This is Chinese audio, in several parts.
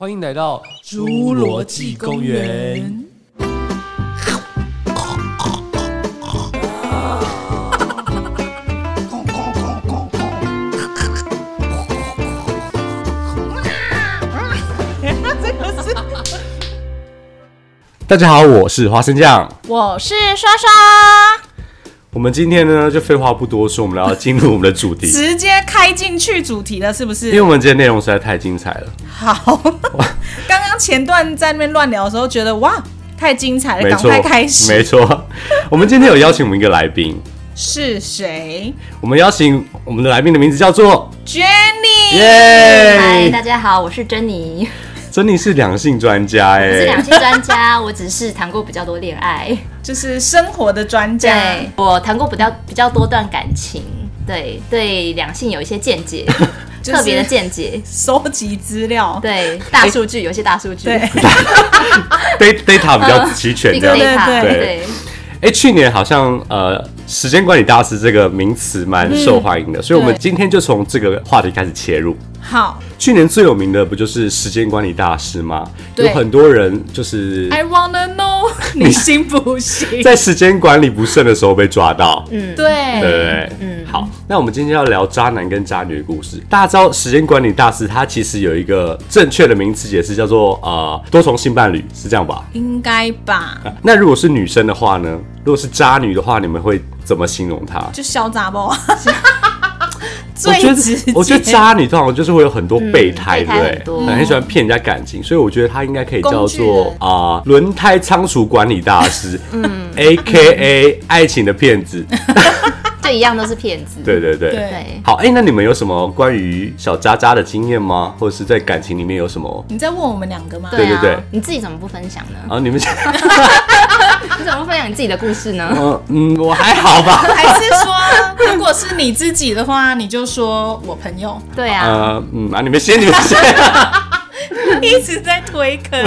欢迎来到侏罗纪公园。大家好，我是花生酱。我是刷刷，我们今天呢，就废话不多说，我们要进入我们的主题，直接开进去主题了，是不是？因为我们今天内容实在太精彩了。好，刚刚前段在那边乱聊的时候，觉得哇，太精彩了，赶快开，始。没错。我们今天有邀请我们一个来宾，是谁我们邀请我们的来宾的名字叫做？Jenny，嗨，耶，大家好，我是珍妮，珍妮是两性专家我是两哎，性专家，我只是谈过比较多恋爱，就是生活的专家。对我谈过比较比较多段感情，对对两性有一些见解，特别的见解，收集资料，对大数据有些大数据，对，data data 比较齐全，big 这样。对 data，对。对，哎，去年好像呃，时间管理大师这个名词蛮受欢迎的，所以我们今天就从这个话题开始切入。好去年最有名的不就是时间管理大师吗？有很多人就是，I wanna know，你信不信？在时间管理不慎的时候被抓到。嗯，对不对，对？嗯，好，那我们今天要聊渣男跟渣女的故事。大家知道时间管理大师他其实有一个正确的名词解释，叫做呃多重性伴侣，是这样吧？应该吧？啊 那如果是女生的话呢？如果是渣女的话，你们会怎么形容她？就小杂包，我觉最直接。得，我觉得渣女通常就是会有很多备胎，对备胎不对？很很喜欢骗人家感情，所以我觉得她应该可以叫做啊轮胎仓储管理大师，嗯，A K A 爱情的骗子 就一样都是骗子，对对对。对对，好，哎、那你们有什么关于小渣渣的经验吗？或者是在感情里面有什么？你在问我们两个吗？对对对啊，你自己怎么不分享呢？啊，你们，你怎么不分享你自己的故事呢？嗯嗯，我还好吧。还是说，如果是你自己的话，你就说我朋友对啊，呃，嗯啊，你们先，你们先。一直在推坑。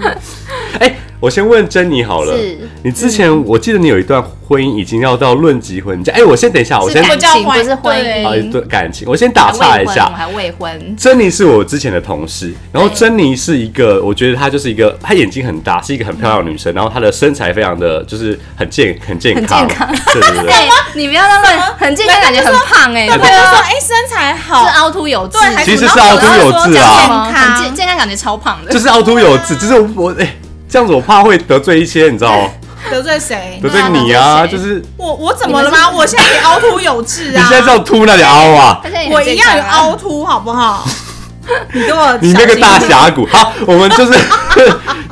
哎、我先问珍妮好了。是。你之前、我记得你有一段婚姻已经要到论及婚嫁。哎、我先等一下，我先是感叫婚情不是婚姻。啊，一，段感情，我先打岔一下。我。还未婚，珍妮是我之前的同事，然后珍妮是一个，我觉得她就是一个，她眼睛很大，是一个很漂亮的女生，然后她的身材非常的就是很健很健康，很健康。对对对。哎，你不要那么很健康，感觉很胖哎，他就说：“哎，身材好，是凹凸有致，对，其实是凹凸有致啊。健康。健健康，感觉超胖的，就是凹凸有致，就是我哎、这样子我怕会得罪一些，你知道吗，得罪谁得？罪你啊，就是我我怎么了吗？我现在也凹凸有致啊！你现在叫凸那里凹啊，我一样有凹凸，好不好？你跟我你那个大峡谷。好，我们就是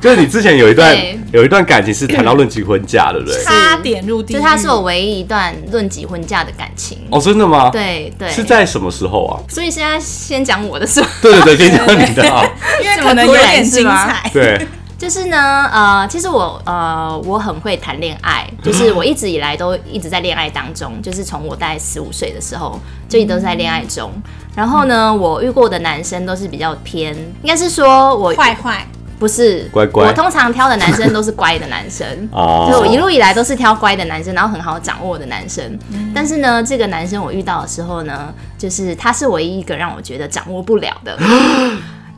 就是你之前有一段有一段感情是谈到论及婚嫁，对不对？差点入地，就是他是我唯一一段论及婚嫁的感情。哦，真的吗？，对对，是在什么时候啊？所以现在先讲我的是吧？对对对，先讲你的啊。因为可能有点精彩。对，就是呢，呃，其实我呃我很会谈恋爱，就是我一直以来都一直在恋爱当中，就是从我大概十五岁的时候就一直都在恋爱中。然后呢，我遇过的男生都是比较偏，应该是说我坏坏，不是乖乖我通常挑的男生都是乖的男生。哦就我一路以来都是挑乖的男生，然后很好掌握的男生。但是呢，这个男生我遇到的时候呢，就是他是唯一一个让我觉得掌握不了的。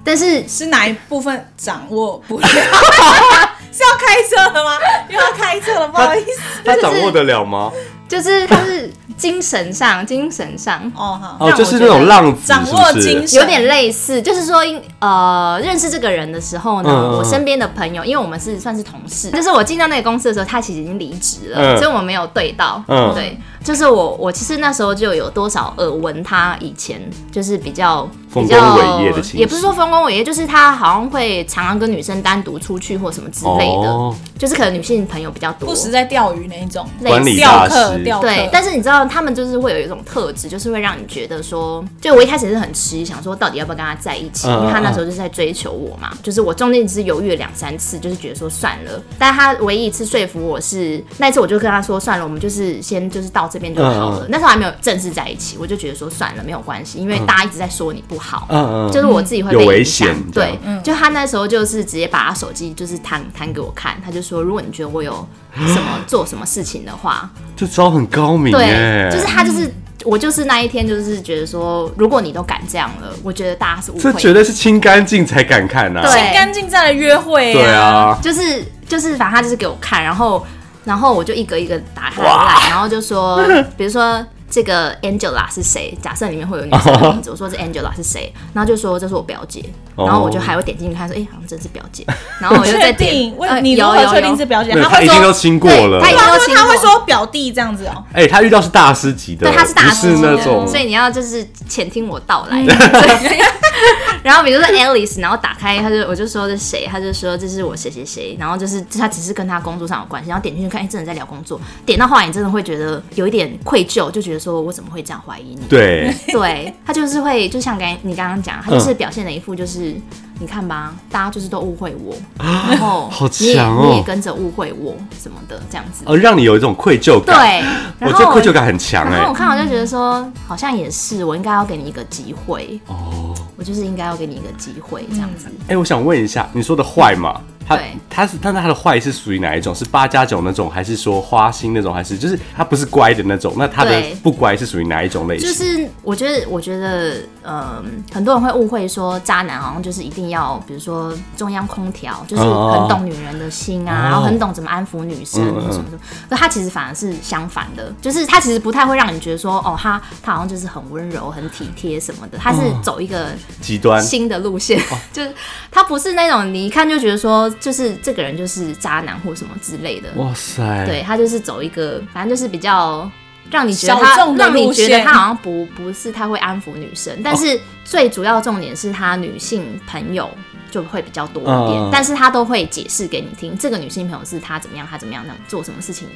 但是是哪一部分掌握不了？是要开车了吗？又要开车了，不好意思。他掌握得了吗？就是他是精神上，精神上哦，好，哦，就是那种浪子，掌握精神有点类似，就是说，因呃，认识这个人的时候呢，我身边的朋友，因为我们是算是同事，就是我进到那个公司的时候，他其实已经离职了，嗯所以我们没有对到。嗯对，就是我，我其实那时候就有多少耳闻他以前就是比较丰功比较伟业的情也不是说丰功伟业，就是他好像会常常跟女生单独出去或什么之类的，哦就是可能女性朋友比较多不。时在钓鱼那一种，类似管理钓大师，客钓。对，但是你知道，他们就是会有一种特质，就是会让你觉得说，就我一开始是很迟疑，想说到底要不要跟他在一起，嗯因为他那时候就是在追求我嘛。就是我中间只是犹豫了两三次，就是觉得说算了。但他唯一一次说服我是那一次，我就跟他说算了，我们就是先就是到这边就好了。嗯那时候还没有正式在一起，我就觉得说算了，没有关系，因为大家一直在说你不好。嗯嗯，就是我自己会有危被影响险，对样，就他那时候就是直接把他手机就是弹弹给我看，他就说如果你觉得我有 什么做什么事情的话，这招很高明对哎，，就是他就是我就是那一天就是觉得说，如果你都敢这样了，我觉得大家是误会的。这绝对是清干净才敢看呐、对清干净再来约会对啊，就是就是，反正他就是给我看，然后然后我就一个一个打开来，然后就说，比如说这个 Angela 是谁？假设里面会有女生的名字，我说这 Angela 是谁？然后就说这是我表姐，哦然后我就还会点进去看，说哎、好像真是表姐，然后我就确再点定？，呃你如何确定是表姐？对他会说，他一定都亲过了。对他一定他都亲过说他会说表弟这样子哦。哎、他遇到是大师级的，对，他是大师是那级种的，所以你要就是潜听我道来。然后比如说 Alice，然后打开，他就我就说这是谁，他就说这是我谁谁谁，然后就是他只是跟他工作上有关系，然后点进去看，哎，真的在聊工作，点到后来你真的会觉得有一点愧疚，就觉得说我怎么会这样怀疑你？对，对他就是会，就像刚你刚刚讲，他就是表现了一副就是。你看吧，大家就是都误会我，然后好你也强哦你也跟着误会我什么的，这样子。哦，让你有一种愧疚感。对，我然后觉得愧疚感很强哎、然后我看我就觉得说，好像也是，我应该要给你一个机会，哦，就是应该要给你一个机会，这样子。哎、我想问一下，你说的坏吗？他对他是，但是他的坏是属于哪一种？是八加九那种，还是说花心那种？还是就是他不是乖的那种？那他的不乖是属于哪一种类型？就是我觉得，我觉得，呃，很多人会误会说渣男好像就是一定要，比如说中央空调，就是哦很懂女人的心啊，哦然后很懂怎么安抚女生嗯嗯嗯什么什么。可他其实反而是相反的，就是他其实不太会让你觉得说，哦，他他好像就是很温柔、很体贴什么的，他是走一个极端新的路线，哦 就是他不是那种你一看就觉得说，就是这个人就是渣男或什么之类的。哇塞，对他就是走一个，反正就是比较让你觉得他让你觉得他好像不不是太会安抚女生，但是最主要重点是他女性朋友。就会比较多一点，嗯但是他都会解释给你听，这个女性朋友是他怎么样，他怎么样，那做什么事情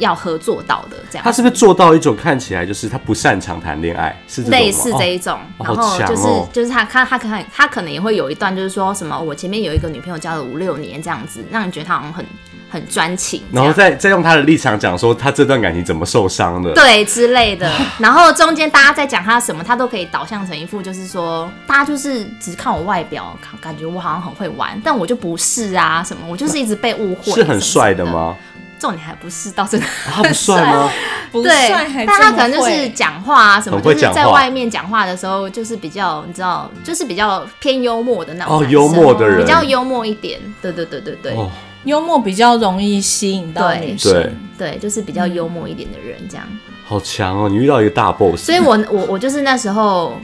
要合作到的，这样。他是不是做到一种看起来就是他不擅长谈恋爱，是类似这一种，哦然后就是、哦。就是他他他可能他可能也会有一段，就是说什么我前面有一个女朋友交了五六年这样子，让你觉得他好像很很专情，然后再再用他的立场讲说他这段感情怎么受伤的，对之类的，然后中间大家在讲他什么，他都可以导向成一副就是说，大家就是只看我外表，感感觉我好像很会玩，但我就不是啊，什么我就是一直被误会，是很帅的吗？重点还不是到这个。啊他不帅吗？不对帅还，但他可能就是会讲话啊什么，就是在外面讲话的时候，就是比较你知道，就是比较偏幽默的那种哦幽默的人比较幽默一点。对对对对对，哦，幽默比较容易吸引到对女生。对，对，就是比较幽默一点的人这样。好强哦！你遇到一个大 boss，所以我我我就是那时候，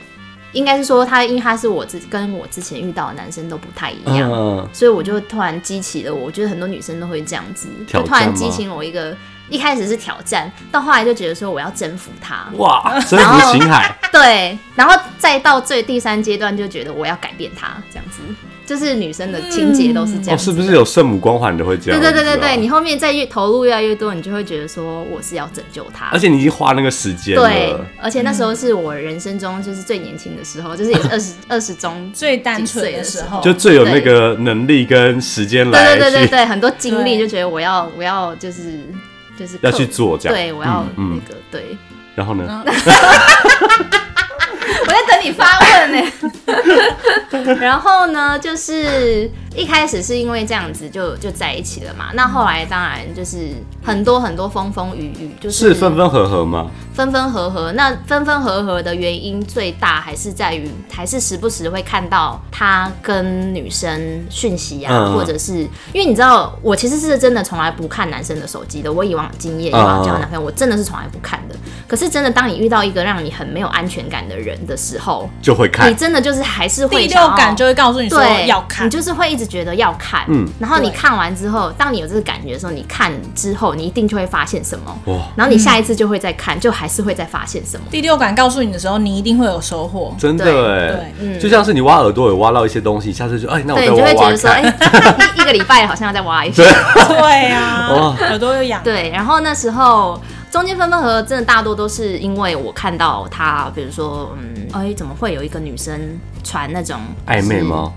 应该是说他，因为他是我之跟我之前遇到的男生都不太一样，嗯，所以我就突然激起了我，我觉得很多女生都会这样子，就突然激起我一个，一开始是挑战，到后来就觉得说我要征服他，哇，征服星海，对，然后再到最第三阶段就觉得我要改变他，这样子，就是女生的情节都是这哦，样是不是有圣母光环的会这样？对对对对对，你后面再越投入越来越多，你就会觉得说我是要拯救他，而且你已经花那个时间对，，而且那时候是我人生中就是最年轻的时候，就是也是二十二十中最单纯的时候，就最有那个能力跟时间来对对对对对，很多精力就觉得我要我要就是就是要去做这样。对我要嗯嗯。那个、对，然后呢？我在等你发问呢。然后呢，就是一开始是因为这样子就就在一起了嘛，那后来当然就是很多很多风风雨雨，就是是分分合合吗？分分合合。那分分合合的原因最大还是在于，还是时不时会看到他跟女生讯息啊，嗯或者是因为你知道，我其实是真的从来不看男生的手机的。我以往经验，以往交往男朋友，我真的是从来不看的。可是真的，当你遇到一个让你很没有安全感的人的时候，就会看，你真的就是还是会第六感就会告诉你说对，要看你。就是会一直觉得要看，嗯然后你看完之后，当你有这个感觉的时候，你看之后，你一定就会发现什么，哇，然后你下一次就会再看，就还是会再发现什么。第六感告诉你的时候，你一定会有收获。真的对哎对，嗯就像是你挖耳朵有挖到一些东西，下次就哎，那我对，再你就会觉得说，哎、一 一个礼拜好像要再挖一次。对啊哦，耳朵又痒。对，然后那时候中间分分合合，真的大多都是因为我看到他，比如说，嗯，哎，怎么会有一个女生传那种暧昧吗？？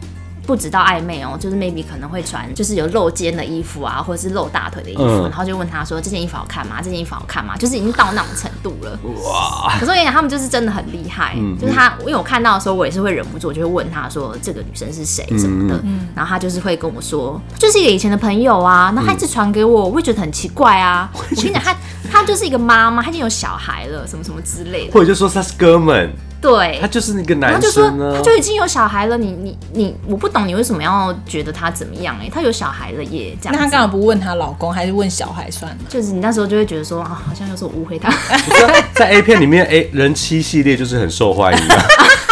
不知道暧昧哦，就是 maybe 可能会穿就是有露肩的衣服啊，或者是露大腿的衣服，嗯然后就问他说这件衣服好看吗？这件衣服好看吗？就是已经到那种程度了。哇！可是我跟你讲，他们就是真的很厉害，嗯就是他，因为我看到的时候，我也是会忍不住，我就会问他说这个女生是谁什么的，嗯然后他就是会跟我说，就是一个以前的朋友啊，那他一直传给我，我会觉得很奇怪啊。我跟你讲，他他就是一个妈妈，他已经有小孩了，什么什么之类的，或者就说他是哥们，对他。就是那个男生、啊，他就说他。就已经有小孩了，你你你，我不懂你为什么要觉得他怎么样哎、他有小孩了耶，这样。那他干嘛不问他老公，还是问小孩算了？就是你那时候就会觉得说啊，好像又是我误会他。在 A 片里面，A 人妻系列就是很受欢迎的。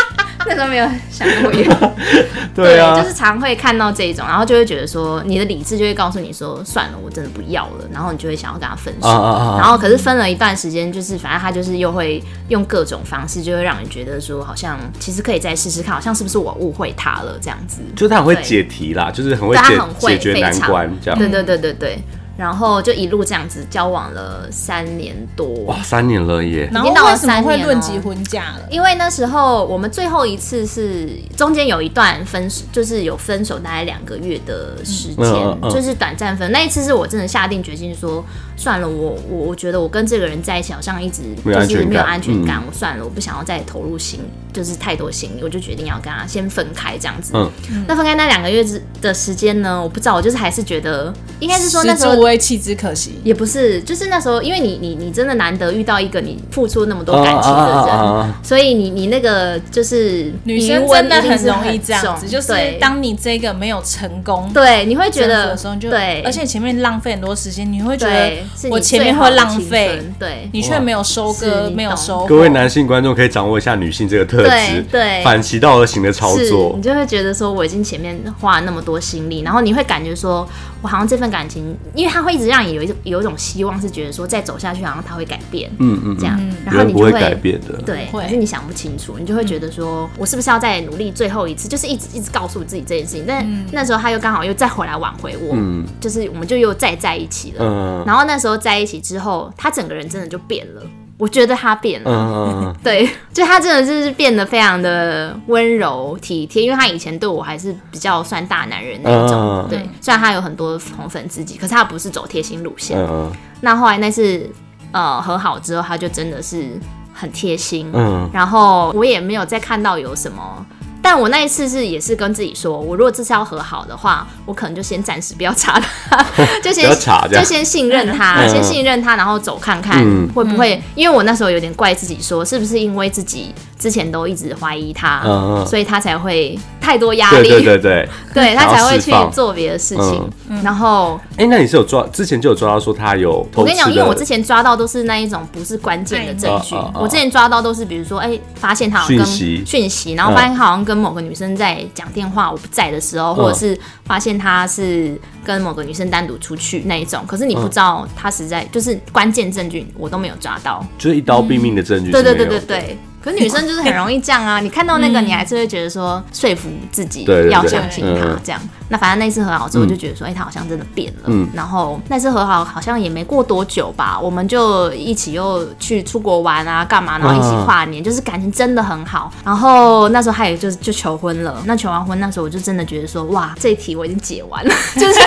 那时候没有想过远。对啊，就是常会看到这一种，然后就会觉得说，你的理智就会告诉你说，算了，我真的不要了，然后你就会想要跟他分手。啊啊啊啊然后可是分了一段时间，就是反正他就是又会用各种方式，就会让你觉得说，好像其实可以再试试看，好像是不是我误会他了这样子。就是他很会解题啦，就是很会解解决难关这样。对对对对对。然后就一路这样子交往了三年多。哇，三年了耶！然后经到了为什么会三年哦论及婚嫁了？因为那时候我们最后一次是中间有一段分手，就是有分手大概两个月的时间，就是短暂分。那一次是我真的下定决心说，算了，我我我觉得我跟这个人在一起好像一直没有安全感就是没有安全感，嗯我算了，我不想要再投入心，就是太多心力，我就决定要跟他先分开这样子。嗯那分开那两个月之的时间呢，我不知道，我就是还是觉得应该是说那时候之无为，弃之可惜。也不是，就是那时候，因为你你你真的难得遇到一个你付出那么多感情的人，啊啊啊啊啊所以你你那个就是女生真的很容易这样子，就是当你这个没有成功，对你会觉得的时候，就对，而且前面浪费很多时间，你会觉得我前面会浪费，对你却没有收割，没有收获。各位男性观众可以掌握一下女性这个特质对，反其道而行的操作你。就会觉得说我已经前面花了那么多心力，然后你会感觉说我好像这份感情，因为他会一直让你有一种有一种希望，是觉得说再走下去好像他会改变，嗯嗯，这样，然后你不会改变的。对，会可是你想不清楚，你就会觉得说，我是不是要再努力最后一次，就是一直一直告诉自己这件事情。但那时候他又刚好又再回来挽回我，嗯就是我们就又再在一起了。嗯然后那时候在一起之后，他整个人真的就变了，我觉得他变了。嗯嗯嗯，对，就他真的就是变得非常的温柔体贴，因为他以前对我还是比较算大男人那一种。嗯对，虽然他有很多红粉知己，可是他不是走贴心路线。嗯那后来那次呃和好之后，他就真的是很贴心，嗯然后我也没有再看到有什么。但我那一次是也是跟自己说，我如果这次要和好的话，我可能就先暂时不要查他，就先查就先信任他，嗯。先信任他，然后走看看嗯。会不会。因为我那时候有点怪自己说，是不是因为自己之前都一直怀疑他，所以他才会太多压力，对对对。对。他才会去做别的事情。然后哎，那你是有抓之前就有抓到说他有偷？我跟你讲，因为我之前抓到都是那一种不是关键的证据。我之前抓到都是比如说，哎、发现他好像跟讯息。讯息，然后发现他好像跟某个女生在讲电话，我不在的时候，或者是发现他是跟某个女生单独出去那一种，可是你不知道他实在就是关键证据，我都没有抓到。就是一刀毙命的证据。对对对对。对。可是女生就是很容易这样啊！你看到那个，你还是会觉得说说服自己要相信他嗯这样。那反正那次和好之后，我就觉得说，哎、他好像真的变了。嗯然后那次和好好像也没过多久吧，我们就一起又去出国玩啊，干嘛？然后一起跨年，就是感情真的很好。然后那时候他也就是就求婚了。那求完婚那时候，我就真的觉得说，哇，这一题我已经解完了，就是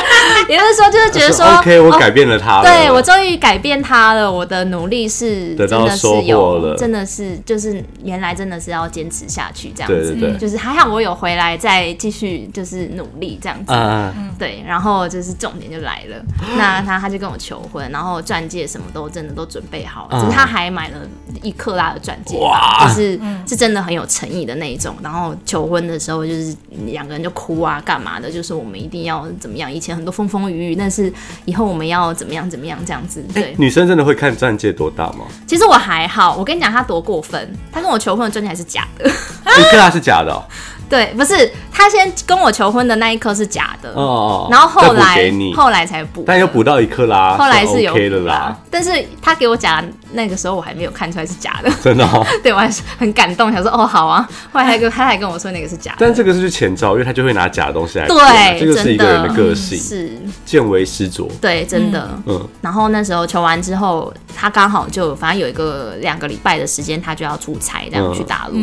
也就是说，就是觉得说 OK，我哦改变了他了。对我终于改变他了，我的努力是得真的是有，了真的是就是原来真的是要坚持下去这样子，对对对就是还好我有回来再继续就是努力这样子。嗯，对，然后就是重点就来了，那他他就跟我求婚，然后钻戒什么都真的都准备好了，嗯只是他还买了一克拉的钻戒，哇就是是真的很有诚意的那一种。然后求婚的时候就是两个人就哭啊，干嘛的，就是我们一定要怎么样，以前很多风风雨雨，但是以后我们要怎么样怎么样这样子，对。女生真的会看钻戒多大吗？其实我还好，我跟你讲他多过分，他跟我求婚的钻戒还是假的。一克拉是假的。对，不是他先跟我求婚的那一颗是假的，哦哦。然后后来给你，后来才补，但又补到一克拉，后来是有 OK 的。啦，，但是他给我假的那个时候我还没有看出来是假的，真的哦。对我还是很感动，想说哦好啊，后来他跟他还跟我说那个是假的，但这个是前兆，因为他就会拿假的东西来骗对，这个是一个人的真个性，是，见微知著。对，真的。嗯。然后那时候求完之后，他刚好就反正有一个两个礼拜的时间，他就要出差，这样嗯。去大陆。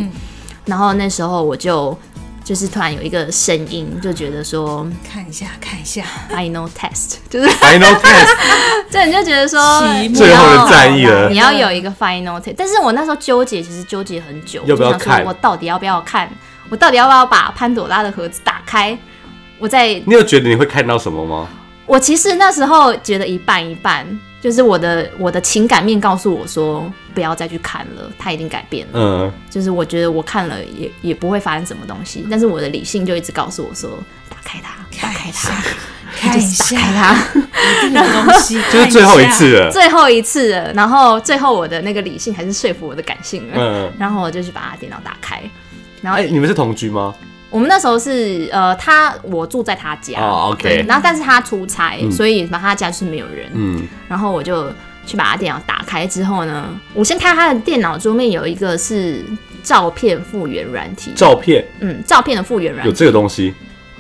然后那时候我就就是突然有一个声音，就觉得说看一下，看一下，final test，就是 Final test，这你就觉得说期末你最后的要战役了你要有一个 final test。但是我那时候纠结，其实纠结很久，要不要看我到底要不要看？我到底要不要把潘朵拉的盒子打开？我在你有觉得你会看到什么吗？我其实那时候觉得一半一半，就是我的我的情感面告诉我说不要再去看了，它已经改变了。嗯，就是我觉得我看了也也不会发生什么东西，但是我的理性就一直告诉我说打开它，打开它，看一就是打下，开它。一定有东西，就是最后一次了。最后一次了，然后最后我的那个理性还是说服我的感性了，嗯，然后我就去把他电脑打开，然后哎，你们是同居吗？我们那时候是呃，他我住在他家，哦，OK。然后但是他出差，所以把他家是没有人，嗯，然后我就去把他电脑打开之后呢，我先看他的电脑桌面有一个是照片复原软体，照片？嗯，照片的复原软有体，这个东西，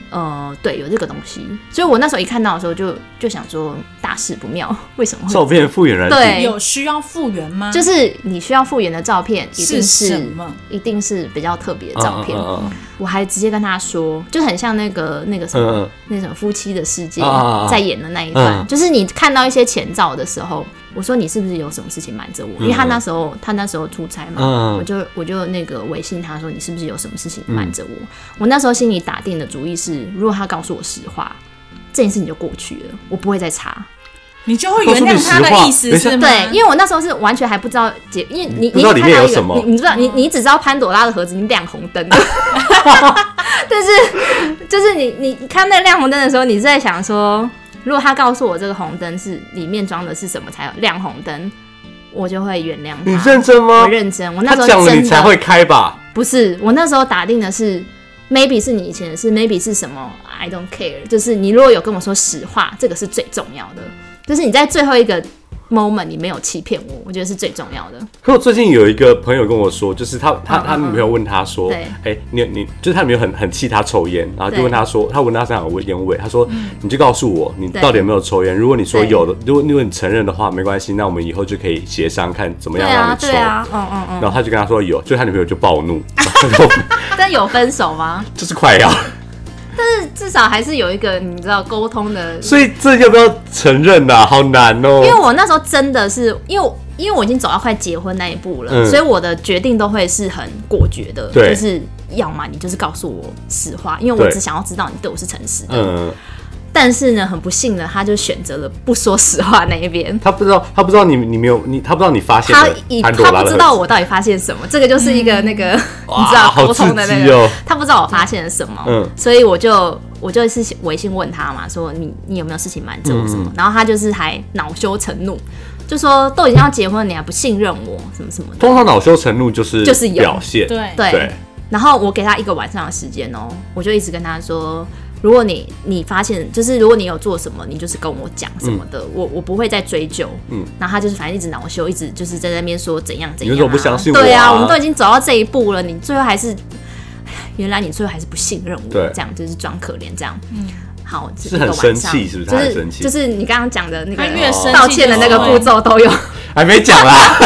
呃，对，有这个东西，所以我那时候一看到的时候就就想说大事不妙，为什么会？照片复原软体，对。有需要复原吗？就是你需要复原的照片，一定是是什么？一定是比较特别的照片。嗯嗯嗯我还直接跟他说，就很像那个那个什么、那什么夫妻的世界在演的那一段，嗯就是你看到一些前兆的时候，我说你是不是有什么事情瞒着我？因为他那时候他那时候出差嘛，嗯我就我就那个微信他说你是不是有什么事情瞒着我？我那时候心里打定的主意是，如果他告诉我实话。这件事情就过去了，我不会再查。你就会原谅他的意思是吗？对，因为我那时候是完全还不知道解，因为你你不知道里面看到一个有什么你你知道你你只知道潘朵拉的盒子，你亮红灯，但是就是你你看那亮红灯的时候，你是在想说，如果他告诉我这个红灯是里面装的是什么才有亮红灯，我就会原谅他。你认真吗我？认真，我那时候真的你才会开吧？不是，我那时候打定的是，maybe 是你以前的事，maybe 是什么，I don't care。就是你如果有跟我说实话，这个是最重要的。就是你在最后一个 moment 你没有欺骗我，我觉得是最重要的。可我最近有一个朋友跟我说，就是他他嗯他女朋友问他说，对哎、你你就是他女朋友很很气他抽烟，然后就问他说，他闻他身上有烟味，他说，你就告诉我你到底有没有抽烟，如果你说有的，如果如果你承认的话，没关系，那我们以后就可以协商看怎么样让你抽。对啊，嗯嗯嗯。然后他就跟他说有，就他女朋友就暴怒，但有分手吗？就是快要，至少还是有一个你知道沟通的。所以这要不要承认呐、好难哦、因为我那时候真的是因为因为我已经走到快结婚那一步了，嗯。所以我的决定都会是很果决的，就是要么你就是告诉我实话，因为我只想要知道你对我是诚实的。嗯，但是呢，很不幸的，他就选择了不说实话那一边。他不知道，他不知道你你没有你，他不知道你发现他以他不知道我到底发现什么，这个就是一个那个、哇 你知道好沟通的那个，哦。他不知道我发现了什么，嗯。所以我就我就是微信问他嘛，说你你有没有事情瞒着我什么，嗯。然后他就是还恼羞成怒，就说都已经要结婚了，你还不信任我什么什么的，通常恼羞成怒就是就是有。表现，对。对，对。然后我给他一个晚上的时间哦，我就一直跟他说。如果你你发现就是如果你有做什么，你就是跟我讲什么的，我我不会再追究。嗯。嗯，然后他就是反正一直恼羞，一直就是在那边说怎样怎样、啊。你为什么不相信我啊。对啊，我们都已经走到这一步了，你最后还是，原来你最后还是不信任我，对。这样就是装可怜这样。嗯，好，是这个很生晚上。气是不是？就是生气。就是你刚刚讲的那个他越生气道歉的那个步骤都有。还没讲啦。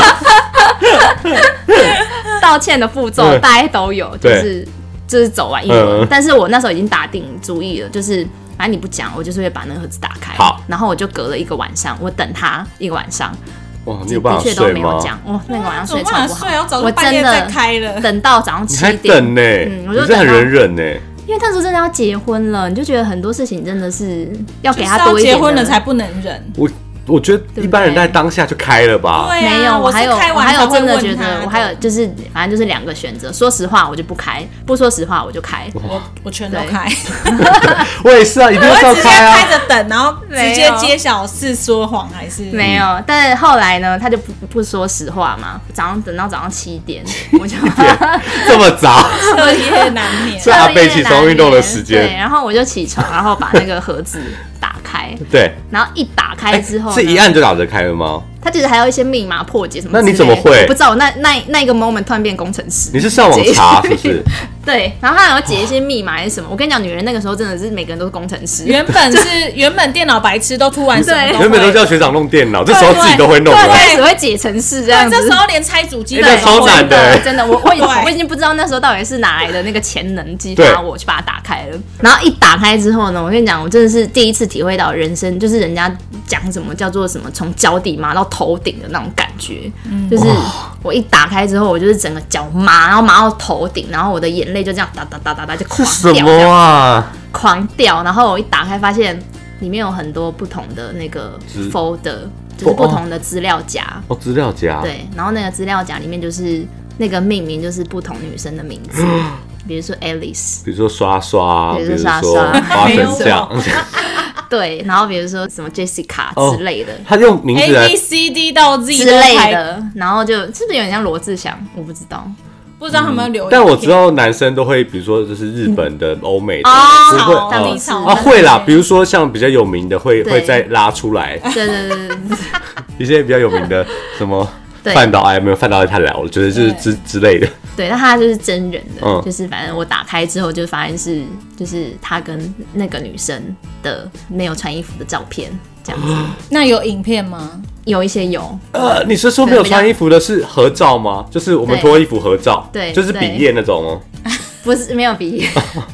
道歉的步骤大家都有，就是就是走完一轮。嗯但是我那时候已经打定主意了，就是反正你不讲，我就是会把那个盒子打开。好，然后我就隔了一个晚上，我等他一个晚上，哇，你有办法的确都睡吗？没有讲。哦，那个晚上睡超不好？我真的开了。等到早上你还七点。等呢、嗯我就很忍忍呢、因为那时候真的要结婚了，你就觉得很多事情真的是要给他多一点的。结婚了才不能忍。我我觉得一般人在当下就开了吧。对啊，没有，我还有我还有真的觉得，我还有就是反正就是两个选择，说实话我就不开，不说实话我就开。我我全都开，我也是啊，一定我要会直接开。着等，然后直接揭晓是说谎还是没有，但是后来呢，他就不不说实话嘛。早上等到早上七点，我就 这么早，彻夜难眠。是阿贝起床运动的时间对，间。然后我就起床，然后把那个盒子打开，对，然后一打开之后呢，是一按就打得开了吗？他其实还有一些密码破解什么那。你怎么会我不知道，那那那一个 moment 突然变工程师。你是上网查是不是？对，然后他还要解一些密码还是什么？我跟你讲，女人那个时候真的是每个人都是工程师。原本是 原本电脑白痴都突然什么对原本都会叫学长弄电脑，这时候自己都会弄对，了。开始会解程式这对，样子。这时候连拆主机都会超难的真的真的，我我已我已经不知道那时候到底是哪来的那个潜能激发我去把它打开了。然后一打开之后呢，我跟你讲，我真的是第一次体会到人生就是人家讲什么叫做什么从脚底麻到头顶的那种感觉，就是我一打开之后，我就是整个脚麻，然后麻到头顶，然后我的眼泪就这样哒哒哒哒哒就狂掉，啊？狂掉。然后我一打开发现里面有很多不同的那个 folder，就是不同的资料夹。哦，资料夹。对，然后那个资料夹里面就是那个命名就是不同女生的名字，比如说 Alice，比如说刷刷，比如说比如说刷刷。花生酱，对，然后比如说什么 Jessica 哦之类的。他用名字 A 来 B C D 到 Z 之，类的，然后就是不是有点像罗志祥？我不知道不知道他们留言。但我知道男生都会，比如说就是日本的、欧美的，啊会啦，比如如说像比较有名的会会再拉出来对对对对对 一些比较有名的什么对范岛哎没有范岛爱太聊了，觉得就是之之类的。对，那他就是真人的，嗯。就是反正我打开之后就发现是就是他跟那个女生的没有穿衣服的照片，这样子。那有影片吗？有一些有，呃，你是说没有穿衣服的是合照吗？就是我们脱衣服合照，对就是毕业那种哦。不是没有比，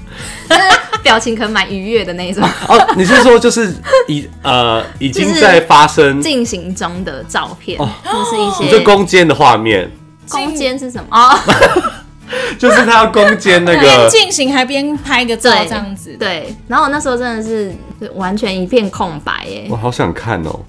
就是表情可能蛮愉悦的那一种。哦，你是说就是已呃已经在发生，进行中的照片，就是一你些这攻坚的画面，攻坚是什么？哦，就是他要攻坚那 边个进行还边拍个照对，这样子，，对。然后我那时候真的是完全一片空白耶我，好想看哦。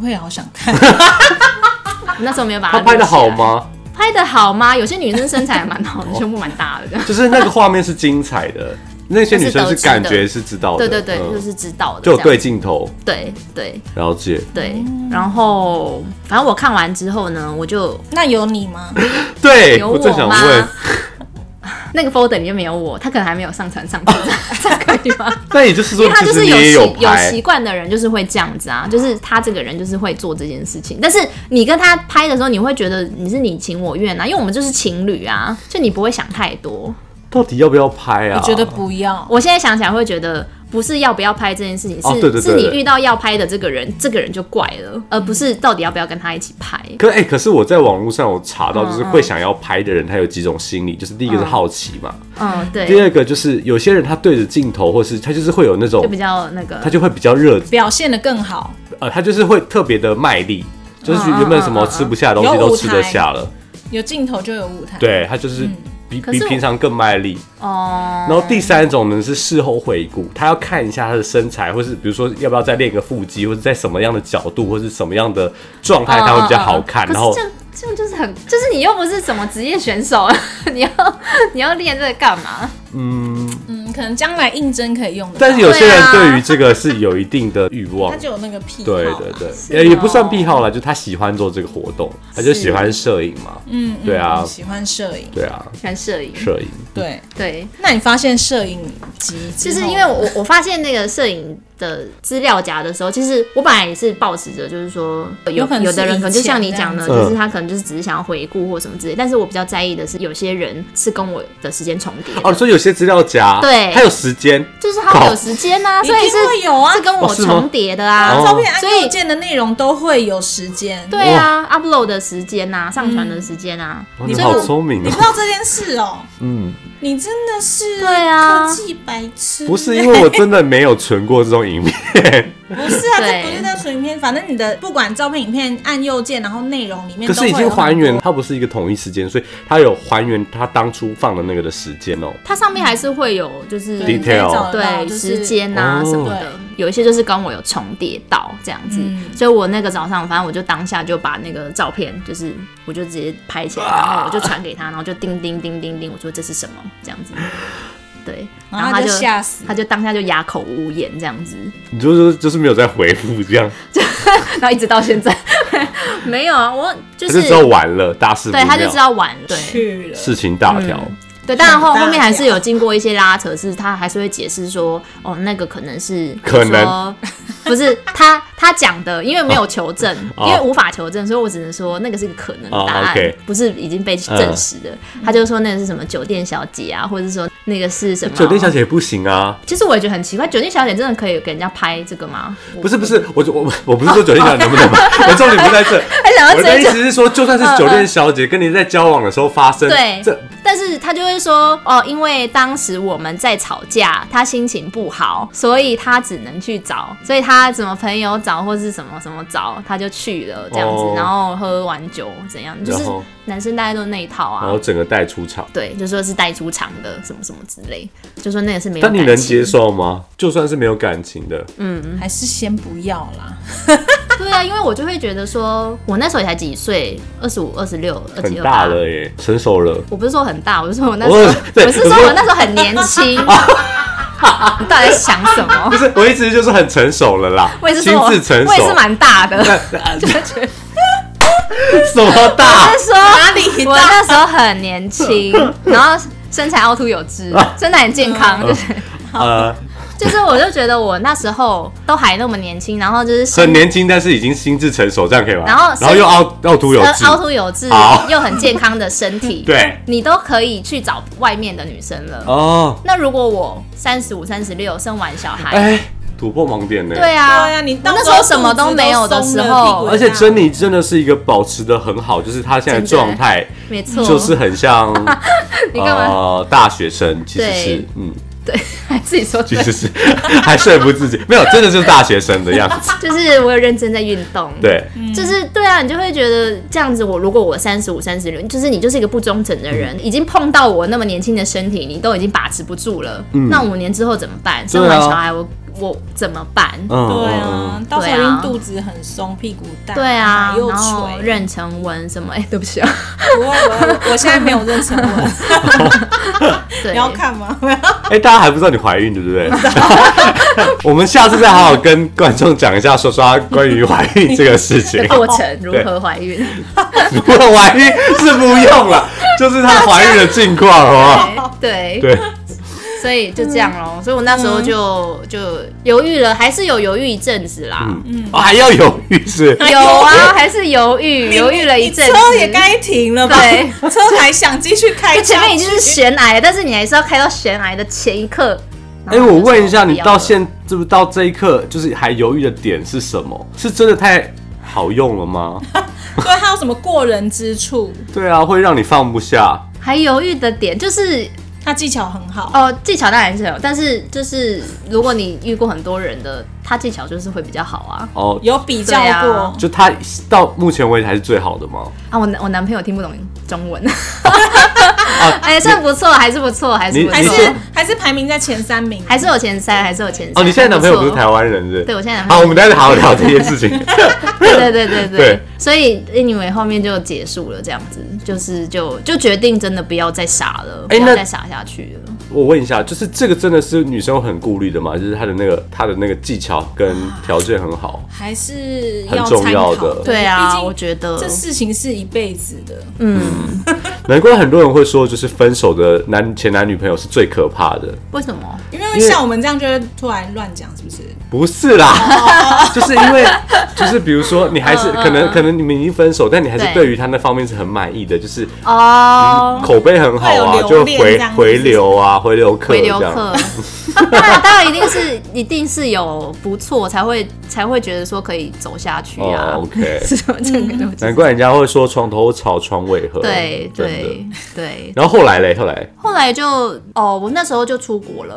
我也好想看。我 那时候没有把它他拍的好？吗？拍的好吗？有些女生身材还蛮好的，胸部蛮大的。就是那个画面是精彩的，那些女生是感觉是知道的，对对对，嗯就是知道的。就有对镜头对对了解。对，然后反正我看完之后呢，我就 那有你吗？对，有我正想吗问，？那个 folder 里面没有我，他可能还没有上传上去，这样可以吗？那也就是说，因为他就是有习有习惯的人，就是会这样子啊，就是他这个人就是会做这件事情。但是你跟他拍的时候，你会觉得你是你情我愿啊，因为我们就是情侣啊，就你不会想太多。到底要不要拍啊？我觉得不要。我现在想起来会觉得，不是要不要拍这件事情，是、哦对对对。是你遇到要拍的这个人，这个人就怪了，而不是到底要不要跟他一起拍。可哎、可是我在网络上有查到，就是嗯。会想要拍的人，他有几种心理，就是第一个是好奇嘛，嗯，第对，二个就是有些人他对着镜头，或是他就是会有那种就，比较那个。他，就会比较热，表现的更好，呃，他就是会特别的卖力，就是原本什么吃不下的东西都吃得下了，有镜头就有舞台。，对他就是嗯比比平常更卖力。哦。然后第三种呢是事后回顾，他要看一下他的身材，或是比如说要不要再练个腹肌，或者在什么样的角度，或是什么样的状态他会比较好看。然后这样这样就是很，就是你又不是什么职业选手，你要你要练这个干嘛？嗯，嗯，可能将来应征可以用的。但是有些人对于这个是有一定的欲望他。就有那个癖好。对对也也不哦算癖好啦，就他喜欢做这个活动，他就喜欢摄影嘛。嗯，嗯对啊嗯喜欢摄影。对啊，喜欢摄影，摄影。对，对，那你发现摄影机就是因为我 我发现那个摄影的资料夹的时候，其实我本来也是抱持着，就是说有有可能是有的人可能就像你讲的，就是他可能就是只是想要回顾或什么之类，但是我比较在意的是有些人是跟我的时间重叠，哦，所以有些资料夹，对。他有时间，就是他有时间呐、所以是会有啊。是跟我重叠的啊。哦。照片按所以右键的内容都会有时间。对啊，upload 的时间呐、上传的时间啊，哇你好聪明哦。你不。知道这件事哦，嗯，你真的是对啊科技白痴。不是因为我真的没有存过这种影片，不是啊，这不是在水影片，反正你的不管照片、影片按右键，然后内容里面可是已都会有经还原，它不是一个统一时间，所以它有还原它当初放的那个的时间哦。它上面还是会有就是对 Detail 对就是时间啊哦。什么的。对，有一些就是跟我有重叠到这样子，嗯。所以我那个早上，反正我就当下就把那个照片，就是我就直接拍起来，然后我就传给他，然后就叮叮叮叮叮，我说这是什么这样子，对，然后他就就吓死他就当下就哑口无言这样子，你就是就是没有再回复这样，然后一直到现在。没有啊，我就是知道完了，大事对，他就知道完了，对。去了。事情大条。对，当然后后面还是有经过一些拉扯，是他还是会解释说，哦，那个可能是可能。不是他他讲的，因为没有求证，哦因为无法求证，所以我只能说那个是一个可能的答哦案不是已经被证实的。他就说那个是什么酒店小姐啊，或者是说那个是什么酒店小。姐也不行啊。其实我也觉得很奇怪，酒店小姐真的可以给人家拍这个吗？不是不是，我就我我不是说酒店小姐能不能拍，我重点不在这。我的意思是说，就算是酒店小姐跟你在交往的时候发生，对这但是他就会说哦，因为当时我们在吵架，他心情不好，所以他只能去找，所以他怎么朋友找或是什么什么找，他就去了这样子，哦然后喝完酒怎样，就是然后男生大概都那一套啊。然后整个带出场。对，就说是带出场的什么什么之类，就说那个是没有。但你能接？受吗？就算是没有感情的，嗯还是先不要啦。对啊，因为我就会觉得说，我那时候也才几岁，二十五、二十六、二很七、二八。大了耶，成熟了。我不是说很大，我是说我那时候，我我是说我那时候很年轻。你到底在想什么 不？是，我一直就是很成熟了啦，我也是说我，智成熟。我也是蛮大的。就觉得什么大？我是说哪里我？那时候很年轻，然后身材凹凸有致，身材很健康，就是呃，就是我就觉得我那时候都还那么年轻，然后就是很年轻，但是已经心智成熟，这样可以吗？然后然后又凹凹凸有凹凸有致 又很健康的身体，对，你都可以去找外面的女生了。哦，那如果我三十五、三十六生完小孩，哎，突破盲点呢。对啊，对啊，你那时候什么都没有的时候，而且珍妮真的是一个保持的很好，就是她现在状态没错，就是很像你干嘛？呃大学生，其实是嗯，对，还自己说，其实是 还说服自己，没有，真的就是大学生的样子。就是我有认真在运动，对，就是对啊，你就会觉得这样子，我如果我三十五、三十六，就是你就是一个不忠诚的人，已经碰到我那么年轻的身体，你都已经把持不住了。那五年之后怎么办？生完小孩我我怎么办？嗯对啊嗯，到时候对啊已经肚子很松，屁股大，对啊，又然后垂。妊娠纹什么？哎、对不起啊，不会不会，我现在没有妊娠纹，对，你要看吗？哎、大家还不知道你怀孕对不对？我们下次再好好跟观众讲一下说说关于怀孕这个事情的。过程如何怀孕？如何怀孕是不用了，就是她怀孕的近况，好不好？对，对，所以就这样咯。所以我那时候就就犹豫了，还是有犹豫一阵子啦。嗯，哦、还要犹豫是？有啊，还是犹豫，犹豫了一阵子。车也该停了吧？对，车还想继续开就，前面已经是悬崖了，但是你还是要开到悬崖的前一刻。哎、我问一下，你到现现是不是到这一刻，就是还犹豫的点是什么？是真的太好用了吗？对它有什么过人之处？对啊，会让你放不下。还犹豫的点就是他技巧很好，哦，技巧当然是有，但是就是如果你遇过很多人的，他技巧就是会比较好啊。哦，有比较对啊过。就他到目前为止还是最好的吗？啊，我男我男朋友听不懂中文，哎，算不错，还是不错，还是不你错，还是还是排名在前三名，还是有前三，还是有前三。哦，你现在男朋友不是台湾人是不是？对我现在男朋好，友我们待会好好聊这件事情。对对对对对对，所以 anyway 后面就结束了，这样子就是就就决定真的不要再傻了，不哎那要再傻下去了。我问一下，就是这个真的是女生会很顾虑的吗？就是她的那个她的那个技巧跟条件很好，还是很重要参考要的对啊，毕竟我觉得这事情是一辈子的。嗯，难怪很多人会说，就是分手的男前男女朋友是最可怕的。为什么？因为像我们这样就会突然乱讲，是不是？不是啦，就是因为就是比如说你还是可能可能你们已经分手，但你还是对对于他那方面是很满意的，就是哦，口碑很好啊，就回回流啊，回流客回。流客，当然当然一定是一定是有不错才会才会觉得说可以走下去啊。哦，OK 难怪人家会说床头吵，床尾和。对对对。然后后来嘞，后来后来就哦，我那时候就出国了。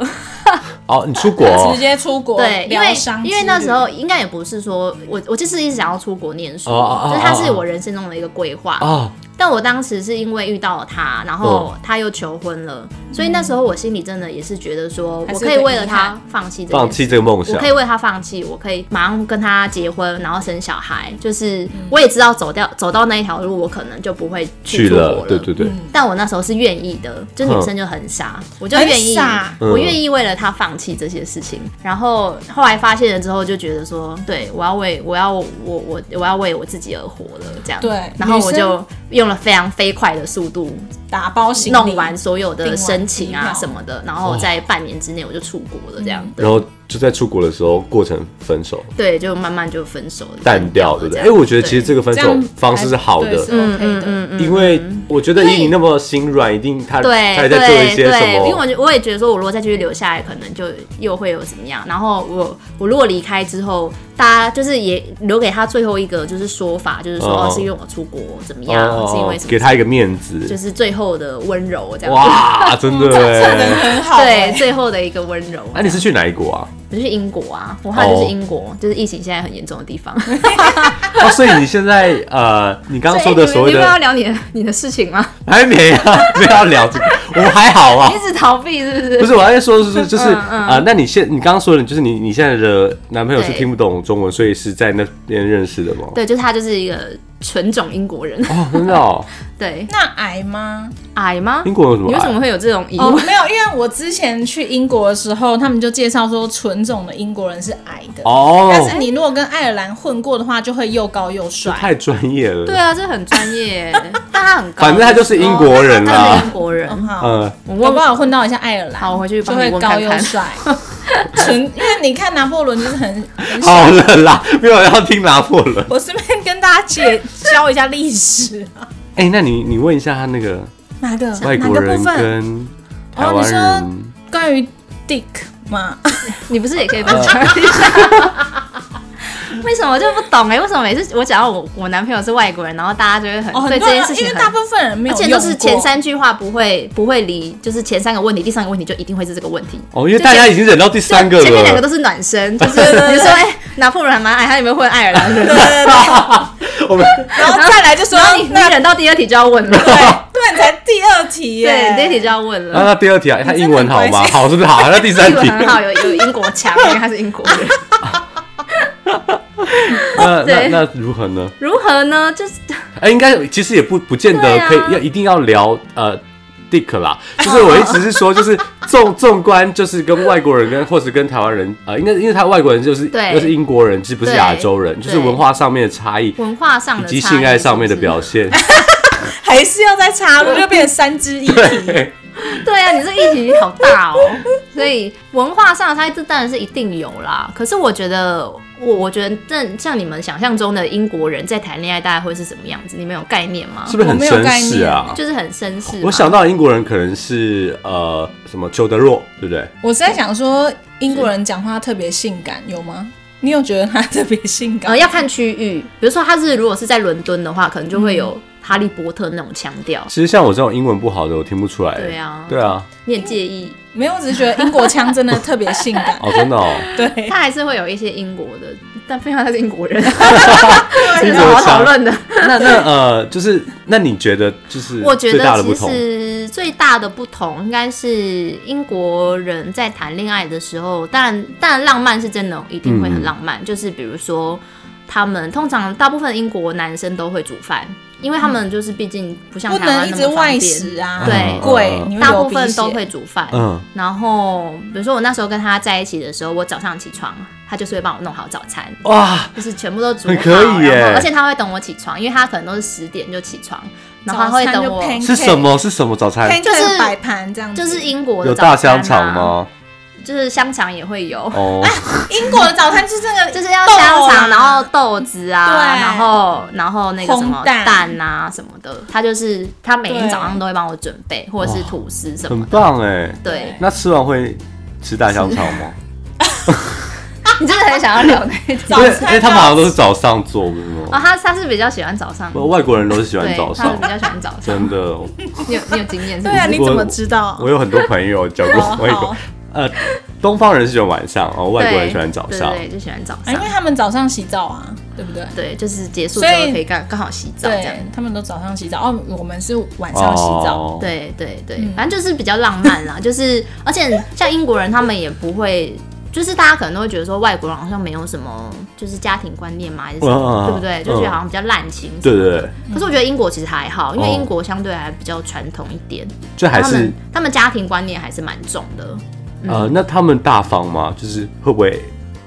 哦，你出国哦。直接出国对，因为因为那时候应该也不是说我我就是一直想要出国念书，哦哦哦就是它是哦我人生中的一个规划。啊，但我当时是因为遇到了他，然后他又求婚了，所以那时候我心里真的也是觉得说，我可以为了他放弃放弃这个梦想。我可以为他放弃，我可以马上跟他结婚，然后生小孩。就是我也知道走掉走到那一条路，我可能就不会去出国了，对对对，但我那时候是愿意的，就女生就很傻，我就愿意我愿意为了他放弃这些事情。然后后来发现了之后，就觉得说，对我要为我要我我我要为我自己而活了，这样。对然后我就用了非常飞快的速度打包行李弄完所有的申请啊什么的，然后在半年之内我就出国了，这样。对然后就在出国的时候过程分手对，就慢慢就分手了，淡掉，对不对？哎、我觉得其实这个分手方式是好的对，是 OK 的。因为我觉得以你那么心软，一定他对他还在做一些什么，因为我我也觉得说，我如果再继续留下来，可能就又会有怎么样。然后我我如果离开之后，大家就是也留给他最后一个就是说法，就是说、哦哦、是因为我出国怎么样，是因为什么，给他一个面子，就是最后的温柔这样。哇，真的 真的！很好、对，欸，最后的一个温柔。那、你是去哪一国啊？我去英国啊，武汉就是英国，就是疫情现在很严重的地方。哦，所以你现在呃，你刚刚说的所谓你不要聊你的你的事情吗？还没啊，没有要聊这个，我还好啊 一。直逃避是不是？不是，我在说的是就是啊，那你现你刚刚说的，就是你你现在的男朋友是听不懂中文，所以是在那边认识的吗？对，就是他就是一个纯种英国人。哦，真的哦，对，那矮吗？矮吗？英国有什么？你为什么会有这种疑哦，问？没有，因为我之前去英国的时候，他们就介绍说纯种的英国人是矮的，哦，但是你如果跟爱尔兰混过的话，就会又高又这帅。太专业了。对啊，这很专业，但他很高，反正他就是英国人他是啦。英国人。嗯好，嗯，我我不问，好混到一下爱尔兰，好，我回去就会高又。帅。纯，因为你看拿破仑就是很很好小。了啦，没有人要听拿破仑。我顺便跟大家解教一下历史啊，哎、那你你问一下他那个哪个外国人哪个部分？跟台湾哦你说人，关于 Dick 吗？你不是也可以 分享一下？为什么我就不懂哎、为什么每次我讲到我我男朋友是外国人，然后大家就会很、哦，对这件事情很因为大部分人没有而且，都是前三句话不会不会离，就是前三个问题，第三个问题就一定会是这个问题。哦，因为大家已经忍到第三个了前面两个。都是暖身，就是比如说，哎、拿破仑还蛮矮，他有没有混爱尔兰人？对对对，我们然后再来就说你你忍到第二题就要问了，对 对，你才第二题耶，对，第二题就要问啊，了。那第二题啊，他英文好吗？好，是不是好？那第三英文题，很好，有有英国腔，因为他是英国人。那那那如何呢？如何呢？就是哎、应该其实也不不见得可以要一定要聊呃 Dick 啦，就是我一直是说，就是纵 纵观就是跟外国人跟或是跟台湾人呃，应该因为他外国人就是对又是英国人，其实不是亚洲人，就是文化上面的差异文化上以及的差异性爱上面的 表现。还是要再插入，就变成三只一体。对，啊，你这议题好大哦。所以文化上的差异，这当然是一定有啦。可是我觉得，我我觉得，正像你们想象中的英国人在谈恋爱，大概会是什么样子？你们有概念吗？是不是很我没有概绅士念啊？就是很绅士。我想到英国人可能是呃什么裘德洛，对不对？我是在想说，英国人讲话特别性感，有吗？你有觉得他特别性感？呃，要看区域，比如说他是如果是在伦敦的话，可能就会有哈利波特那种腔调。其实像我这种英文不好的，我听不出来。对啊对啊，你也介意，没有，我只是觉得英国腔真的特别性感。哦，真的哦，对，他还是会有一些英国的，但非常他是英国人，这英是好国腔讨论的。那那呃，就是那你觉得就是我觉得其？实最大的不同应该是英国人在谈恋爱的时候，当然当然浪漫是真的一定会很浪漫，就是比如说他们通常大部分英国男生都会煮饭，因为他们就是毕竟不像不台湾能一直外那么方便。食啊，对很贵嗯，大部分都会煮饭，嗯，然后比如说我那时候跟他在一起的时候，我早上起床，他就是会帮我弄好早餐，哇，就是全部都煮好，可以耶然后而且他会等我起床，因为他可能都是十点就起床，然后他会等我是什么？是什么早餐？就就是是摆盘这样子，就是英国的有早餐、啊、大香肠？吗？就是香肠也会有，哦，英国的早餐就是这个，就是要香肠，啊然后豆子啊，然后然后那个什么蛋蛋啊什么的，他就是他每天早上都会帮我准备，或者是吐司什么很。棒哎。对，那吃完会吃大香肠吗？你真的很想要聊那一早因为餐因为他们好像都是早上做，不是哦，吗？他他是比较喜欢早上，不外国人都是喜欢，早上比，较喜欢早上。真的。你有你有经验对啊，你怎么知道？我有很多朋友交过哦外国好，呃，东方人是喜欢晚上，哦，外国人喜欢早上。对对，对就喜欢早啊，上因为。他们早上洗澡啊，对不对？对，就是结束之后可以刚刚好洗澡这样。对，他们都早上洗澡，哦，我们是晚上洗澡。哦，对对对，嗯反正就是比较浪漫啦，就是而且像英国人他们也不会。就是大家可能都会觉得说外国人好像没有什么就是家庭观念嘛，还是什么，对不对？就觉得好像比较滥情。对对对，可是我觉得英国其实还好，因为哦英国相对还比较传统一点，就还是他们家庭观念还是蛮重的。呃，那他们大方吗？就是会不会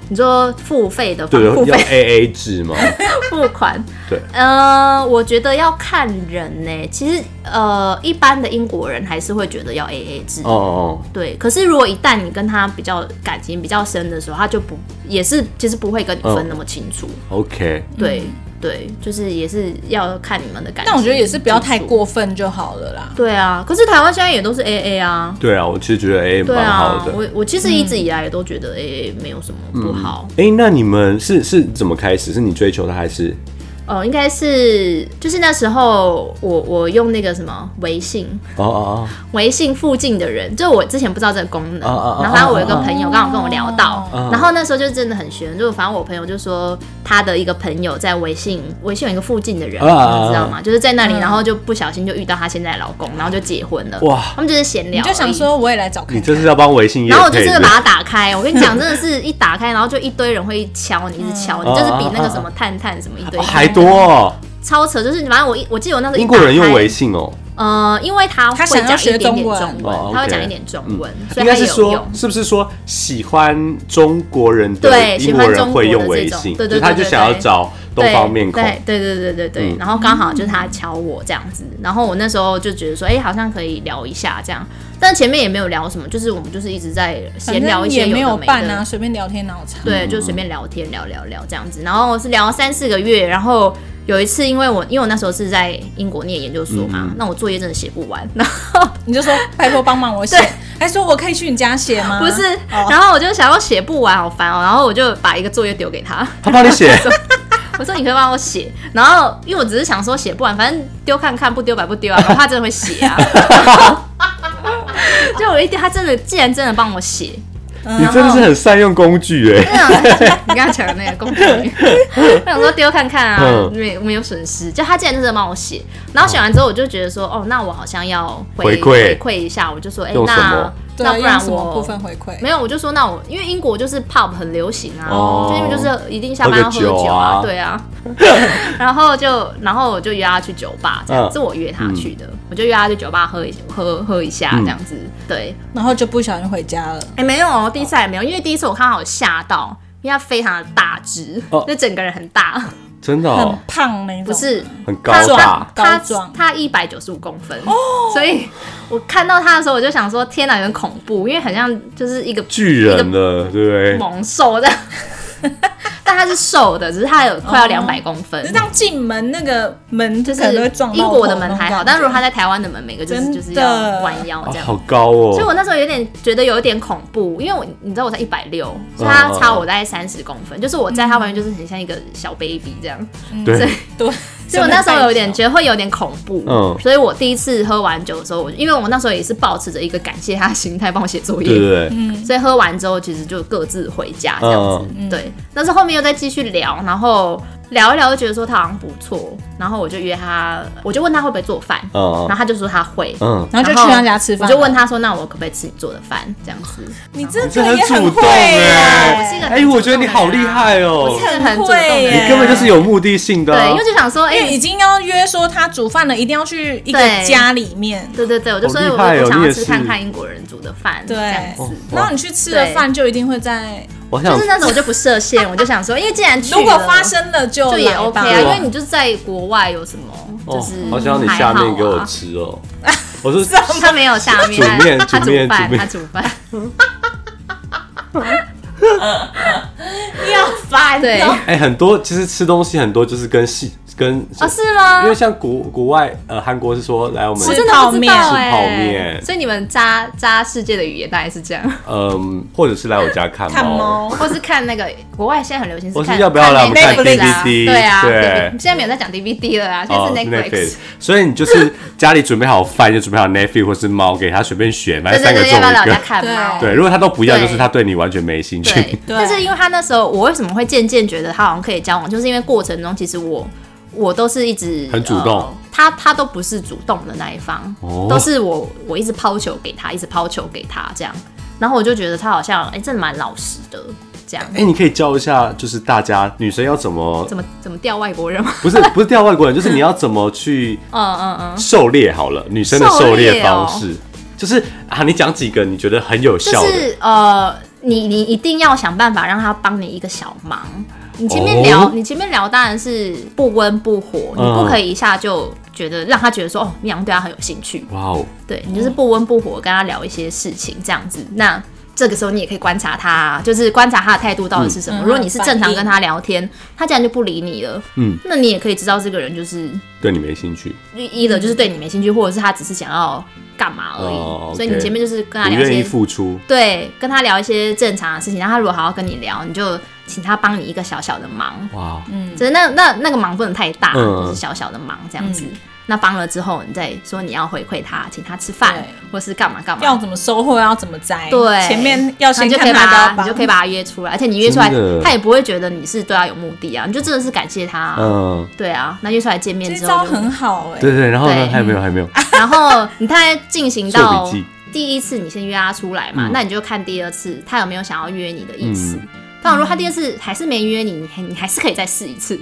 你说付费的对，要付费 A A 制吗？付款，对，呃，我觉得要看人呢。其实呃，一般的英国人还是会觉得要 A A 制。哦哦对，可是如果一旦你跟他比较感情比较深的时候，他就不也是其实不会跟你分那么清楚。哦，OK，对对，就是也是要看你们的感觉。但我觉得也是不要太。过分就好了啦。对啊，可是台湾现在也都是 A A 啊。对啊，我其实觉得 A A 对蛮好啊，的。我我其实一直以来也都觉得 A A 没有什么不好。哎、那你们是是怎么开始？是你追求他还是？呃，应该是就是那时候我我用那个什么微信，哦哦微信附近的人，就我之前不知道这个功能，哦哦哦然后反正我有一个朋友刚好跟我聊到，哦然后那时候就真的很悬，就反正我朋友就说他的一个朋友在微信微信有一个附近的人，你知道吗？就是在那里，嗯。然后就不小心就遇到她现在的老公，然后就结婚了，哇。他们就是闲聊，就想。说，我也来找哦，看看。你这是要帮微信然后我就配的真的把它打开，我跟你讲，真的是一打开，然后就一堆人会敲你，一直敲你，嗯。就是比那个什么探探什么一堆多、哦。超扯，就是反正我一我记得我那时候英国人用微信哦，呃，因为他会他想要讲一点点中文。中文，哦他会讲一点中文，所应该是说。是不是说喜欢中国人的对英国人会用微信，对对他就想要找东方面孔。对对对对对对，嗯。然后刚好就是他敲我这样子，然后我那时候就觉得说，哎、好像可以聊一下这样，但前面也没有聊什么，就是我们就是一直在闲聊一些也没有的没的办啊，随便聊天脑残。对，就随便聊天聊聊聊这样子，然后是聊了三四个月，然后有一次因为我因为我那时候是在英国念研究所嘛，嗯。那我作业真的写不完，然后你就说拜托帮忙我写，还说我可以去你家写吗？不是，哦。然后我就想要写不完，好烦哦，然后我就把一个作业丢给他，他帮你写，我说你可以帮我写，然后因为我只是想说写不完，反正丢看看，不丢白不丢啊，然后他真的会写啊，就我一定他真的既然真的帮我写，你真的是很善用工具哎。你刚刚讲的那个工具，我想说丢看看啊，嗯没没有损失。就他竟然真的帮我写，然后写完之后，我就觉得说，哦，那我好像要回馈回馈一下，我就说，哎、那那不然我部我分回馈？没有，我就说那我因为英国就是 pub 很流行啊，哦就因为就是一定下班要喝酒酒啊对啊，然后就然后我就约他去酒吧，这样、嗯是我约他去的，我就约他去酒吧喝一喝喝一下这样子，对，然后就不小心回家了。哎、没有哦，第一次还没有，因为第一次我看到有吓到，因为他非常的大只，哦就整个人很大，很真的哦，胖那种，不是。很高他大。他高壮。他一百九十五公分，所以我看到他的时候，我就想说，天哪，有点恐怖，因为很像就是一个巨人的，对不对？猛兽的，但他是瘦的，只是他有快要两百公分。这样进门那个门就就是英国的门还好，但如果他在台湾的门，每个就是就是要弯腰啊这样。好高哦！所以我那时候有点觉得有点恐怖，因为我你知道我才一百六，所以他差我大概三十公分，就是我在他旁边就是很像一个小 baby 这样，对，对，所以我那时候有点觉得会有点恐怖。嗯。所以我第一次喝完酒的时候，我因为我那时候也是保持着一个感谢他的心态帮我写作业，对对对，嗯。所以喝完之后其实就各自回家这样子。嗯。对，但是后面又再继续聊，然后聊一聊就觉得说他好像不错，然后我就约他，我就问他会不会做饭，嗯然后他就说他会。嗯，然后就去他家吃饭。我就问，他说：“那我可不可以吃你做的饭？”这样子，你这这个也主动会哎，我是一个很哎，我觉得你好厉害哦我，是很很主动的会你根本就是有目的性的啊。对，因为就想说，哎、因为已经要约说他煮饭了，一定要去一个对家里面。对对对，我就说我好厉害哦我想要吃是看看英国人煮的饭，对这样子。哦然后你去吃了饭，就一定会在。我想就是那时候我就不设限，我就想说，因为既然去了如果发生了就就也 OK 啊，因为你就是在国外有什么，就哦是、好想要你下面给我。吃哦。我说他没有下面，煮面煮面饭，煮面他煮饭。要烦对哦，哎，很多其实吃东西很多就是跟戏跟啊是吗？因为像国国外呃韩国是说来我们我吃泡哎、面吃泡面。所以你们扎扎世界的语言大概是这样，嗯，或者是来我家看看猫，或是看那个国外现在很流行是或是看，要不要来我们看 DVD 对啊，对。现在没有在讲 DVD 了啊，现哦在是 Netflix。所以你就是家里准备好饭，就准备好 Netflix 或是猫，给他随便选，反正三个中要不要来我家一个。看猫？对，如果他都不要，就是他对你完全没兴趣。对。但是因为他那时候，我为什么会渐渐觉得他好像可以交往，就是因为过程中其实我我都是一直很主动。呃他他都不是主动的那一方，哦。都是我我一直抛球给他，一直抛球给他这样，然后我就觉得他好像哎、真的蛮老实的这样。哎、你可以教一下，就是大家女生要怎么，怎么怎么钓外国人吗？不是 不是钓外国人，就是你要怎么去嗯嗯嗯，狩猎好了，女生的狩猎方式，就是啊，你讲几个你觉得很有就效的，是呃，你你一定要想办法让他帮你一个小忙。你前面聊，哦。你前面聊当然是不温不火，你嗯不可以一下就觉得让他觉得说哦，你好像对他很有兴趣。哇哦，对你就是不温不火跟他聊一些事情这样子，那这个时候你也可以观察他，就是观察他的态度到底是什么。嗯如果你是正常跟他聊天，他竟然就不理你了，嗯，那你也可以知道这个人就是对你没兴趣，一的就是对你没兴趣，或者是他只是想要干嘛而已。哦所以你前面就是跟他不愿意聊一些付出，对，跟他聊一些正常的事情，然后他如果好好跟你聊，你就请他帮你一个小小的忙，哇，嗯只是那那那个忙不能太大，嗯。就是小小的忙这样子。那帮了之后，你再说你要回馈他，请他吃饭，或是干嘛干嘛，要怎么收获，要怎么摘，对，前面要先那你就可以看把他，你就可以把他约出来，而且你约出来，他也不会觉得你是对他有目的啊，你就真的是感谢他。啊、嗯，对啊，那约出来见面之后招，很好哎、对对，然后呢，还有没有还有没有？然后你大概进行到第一次，你先约他出来嘛，嗯。那你就看第二次他有没有想要约你的意思。嗯当然，如果他第二次还是没约你，你还你还是可以再试一次，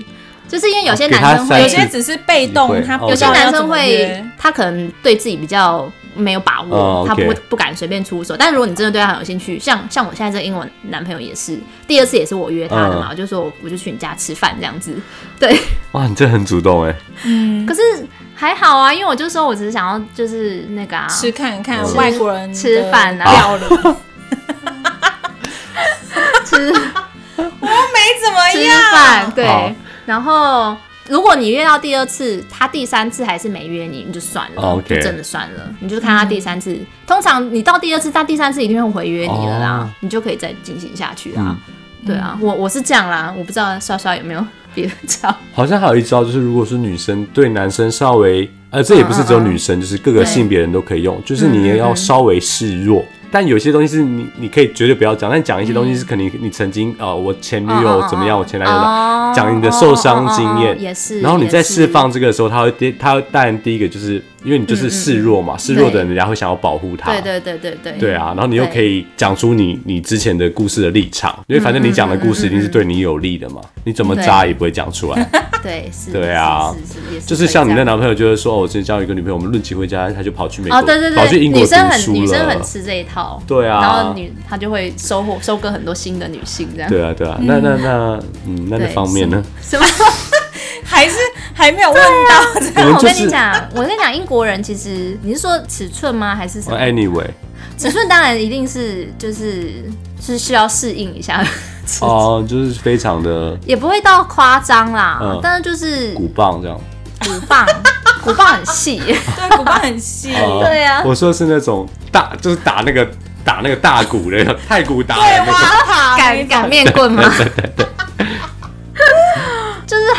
就是因为有些男生有些只是被动，他有些男生会，他可能对自己比较没有把握，哦他不 OK 不敢随便出手。但如果你真的对他很有兴趣，像像我现在这个英文男朋友也是，第二次也是我约他的嘛，嗯。我就说我我就去你家吃饭这样子。对，哇，你这很主动哎，嗯。可是还好啊，因为我就说我只是想要就是那个啊，吃看看嗯外国人吃饭啊。料理，吃没怎么吃样。饭，对。然后如果你约到第二次，他第三次还是没约你，你就算了就真的算了，你就看他第三次。通常你到第二次，他第三次一定会回约你了啦，哦你就可以再进行下去啦。嗯对啊，我我是这样啦，我不知道刷刷有没有别的招。好像还有一招，就是如果是女生对男生稍微，呃，这也不是只有女生，就是各个性别人都可以用，就是你也要稍微示弱。但有些东西是你你可以绝对不要讲，但讲一些东西是肯定你曾经呃，我前女友怎么样，我前男友怎么样讲你的受伤经验。也是，然后你在释放这个的时候，他会第他当然第一个就是因为你就是示弱嘛，示弱的人人家会想要保护他，对对对对对。对啊，然后你又可以讲出你你之前的故事的立场，因为反正你讲的故事一定是对你有利的嘛，你怎么渣也不会讲出来。对是，对啊。就是像你可以这样那男朋友，就是说，哦我之前交一个女朋友，我们论及回家，他就跑去美国，哦，对对对，跑去英国读女生很书女生很。吃这一套，对啊。然后女他就会收获收割很多新的女性这样。对啊，对啊，那那那，嗯，那那方面呢？什么？还是还没有问到这我跟你讲，我跟你讲，英国人其实你是说尺寸吗？还是什哦么？，anyway，尺寸当然一定是就是是需要适应一下，哦，就是非常的 也不会到夸张啦，嗯但是就是鼓棒这样。鼓棒，鼓棒很细，对，骨棒很细，哦对啊我说的是那种大，就是打那个打那个大鼓的太鼓打的对，那个。擀擀面棍吗？就是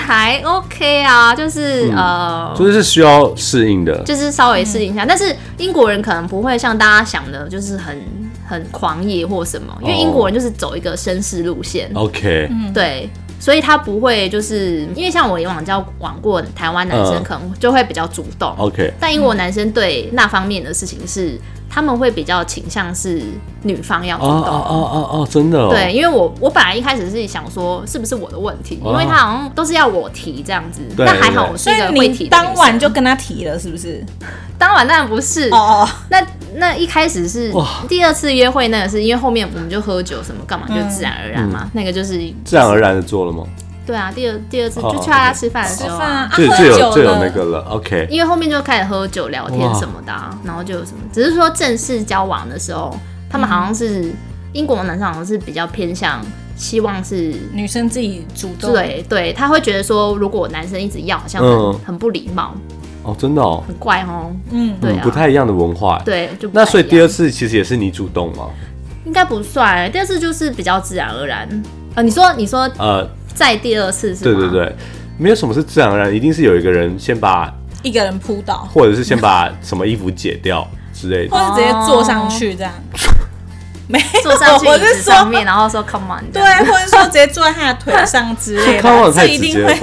还 OK 啊，就是、嗯呃，就是需要适应的，就是稍微适应一下。但是英国人可能不会像大家想的，就是很很狂野或什么，因为哦。英国人就是走一个绅士路线，OK，对，所以他不会就是因为像我以往交往过台湾男生，嗯。可能就会比较主动，OK，但英国男生对那方面的事情是他们会比较倾向是女方要主动。哦哦哦哦哦，真的哦，对，因为我我本来一开始是想说是不是我的问题，因为他好像都是要我提这样子，对那还好我是一个会提的当晚就跟他提了，是不是？当晚当然不是，哦哦，那那一开始是哇第二次约会，那个是因为后面我们就喝酒什么干嘛，就自然而然嘛，那个就是自然而然的做了吗？对啊，第二第二次哦就去他家吃饭的时候啊。吃饭啊，就啊就有就有那个了，OK，因为后面就开始喝酒聊天什么的啊、然后就有什么，只是说正式交往的时候，他们好像是、英国男生好像是比较偏向希望是女生自己主动，对对，他会觉得说，如果男生一直要，好像很、嗯。很不礼貌，哦，真的哦，很怪哦。嗯，对啊，嗯不太一样的文化。对，就不那太一样所以第二次其实也是你主动吗？应该不算，第二次就是比较自然而然。呃，你说你说呃，在第二次是吗？对对对，没有什么是自然而然，一定是有一个人先把，一个人扑倒，或者是先把什么衣服解掉之类的。或者直接坐上去这样。没有坐上去椅我是说子上面，然后说 come on，这对，样或者说直接坐在他的腿上之类康网的，太直这一定会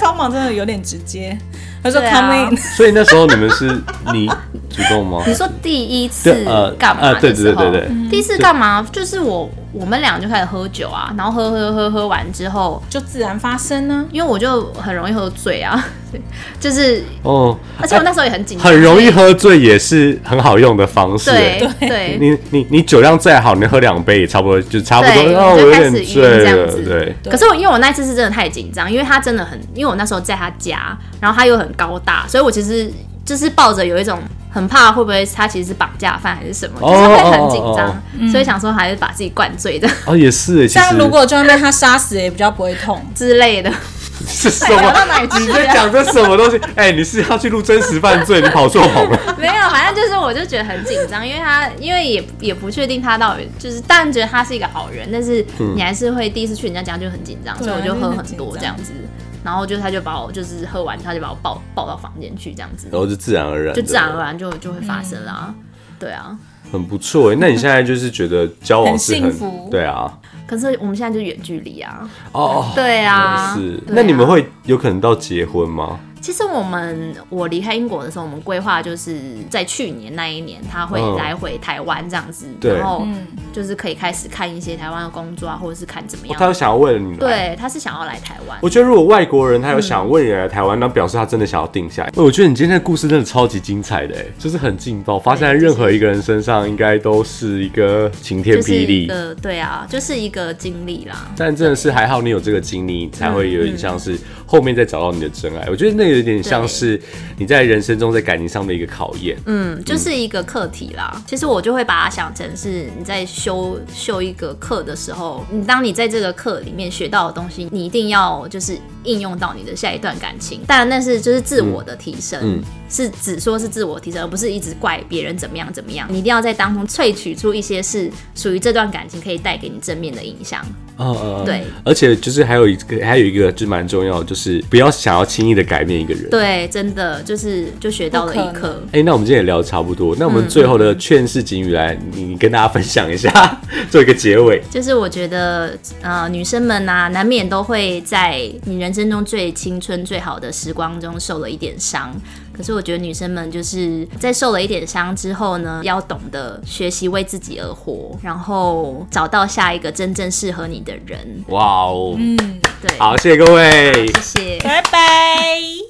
come on，真的有点直接，他说 所以那时候你们是你 主动吗？你说第一次对呃干嘛呃对的时候？对对对对第一次干嘛？就是我我们俩就开始喝酒啊，然后喝喝喝喝完之后，就自然发生呢。因为我就很容易喝醉啊，就是，哦，而且我那时候也很紧张，很容易喝醉也是很好用的方式。以。对哎对你你你酒量再好，你喝两杯也差不多，就差不多。对哦，我有点就开始晕醉了，这样子对。可是我因为我那一次是真的太紧张，因为他真的很，因为我那时候在他家，然后他又很高大，所以我其实就是抱着有一种很怕会不会他其实是绑架犯还是什么，哦就是会很紧哦张，所以想说还是把自己灌醉的哦，也是，其实这样如果就算被他杀死，也比较不会痛。之类的。是什聊么？你在讲这什么东西？哎，你是要去录真实犯罪？你跑错棚了。没有，反正就是我就觉得很紧张，因为他因为也也不确定他到底就是，当然觉得他是一个好人，但是嗯你还是会第一次去人家家就很紧张，所以我就喝很多这样子。然后就他就把我就是喝完，他就把我抱抱到房间去这样子，然后就自然而然，就自然而然就就会发生啦。对啊，很不错哎。那你现在就是觉得交往是很幸福。对啊，可是我们现在就远距离啊。哦，对啊，是。啊。那你们会有可能到结婚吗？其实我们我离开英国的时候，我们规划就是在去年那一年，他会嗯。来回台湾这样子，对。然后嗯就是可以开始看一些台湾的工作啊，或者是看怎么样。哦他有想要为了你来。对，他是想要来台湾。我觉得如果外国人他有想问你来台湾，那表示他真的想要定下来。我觉得你今天的故事真的超级精彩的，哎，就是很劲爆，发生在任何一个人身上，应该都是一个晴天霹雳。个对啊，就是一个经历啦。但真的是还好你有这个经历，才会有点像是后面再找到你的真爱。我觉得那有点像是你在人生中在感情上的一个考验。嗯，就是一个课题啦。其实我就会把它想成是你在修修一个课的时候，你当你在这个课里面学到的东西，你一定要就是应用到你的下一段感情。当然，那是就是自我的提升，是只说是自我提升，而不是一直怪别人怎么样怎么样。你一定要在当中萃取出一些是属于这段感情可以带给你正面的影响。嗯嗯，对而且就是还有一个，还有一个就蛮重要，就是不要想要轻易的改变一个人。对，真的就是就学到了一课。哎、那我们今天也聊得差不多，那我们最后的劝世警语来，你你跟大家分享一下，做一个结尾。就是我觉得，呃，女生们呐、难免都会在你人生中最青春、最好的时光中受了一点伤。所以我觉得女生们就是在受了一点伤之后呢要懂得学习为自己而活然后找到下一个真正适合你的人。哇哦。嗯对。好谢谢各位。谢谢。拜拜。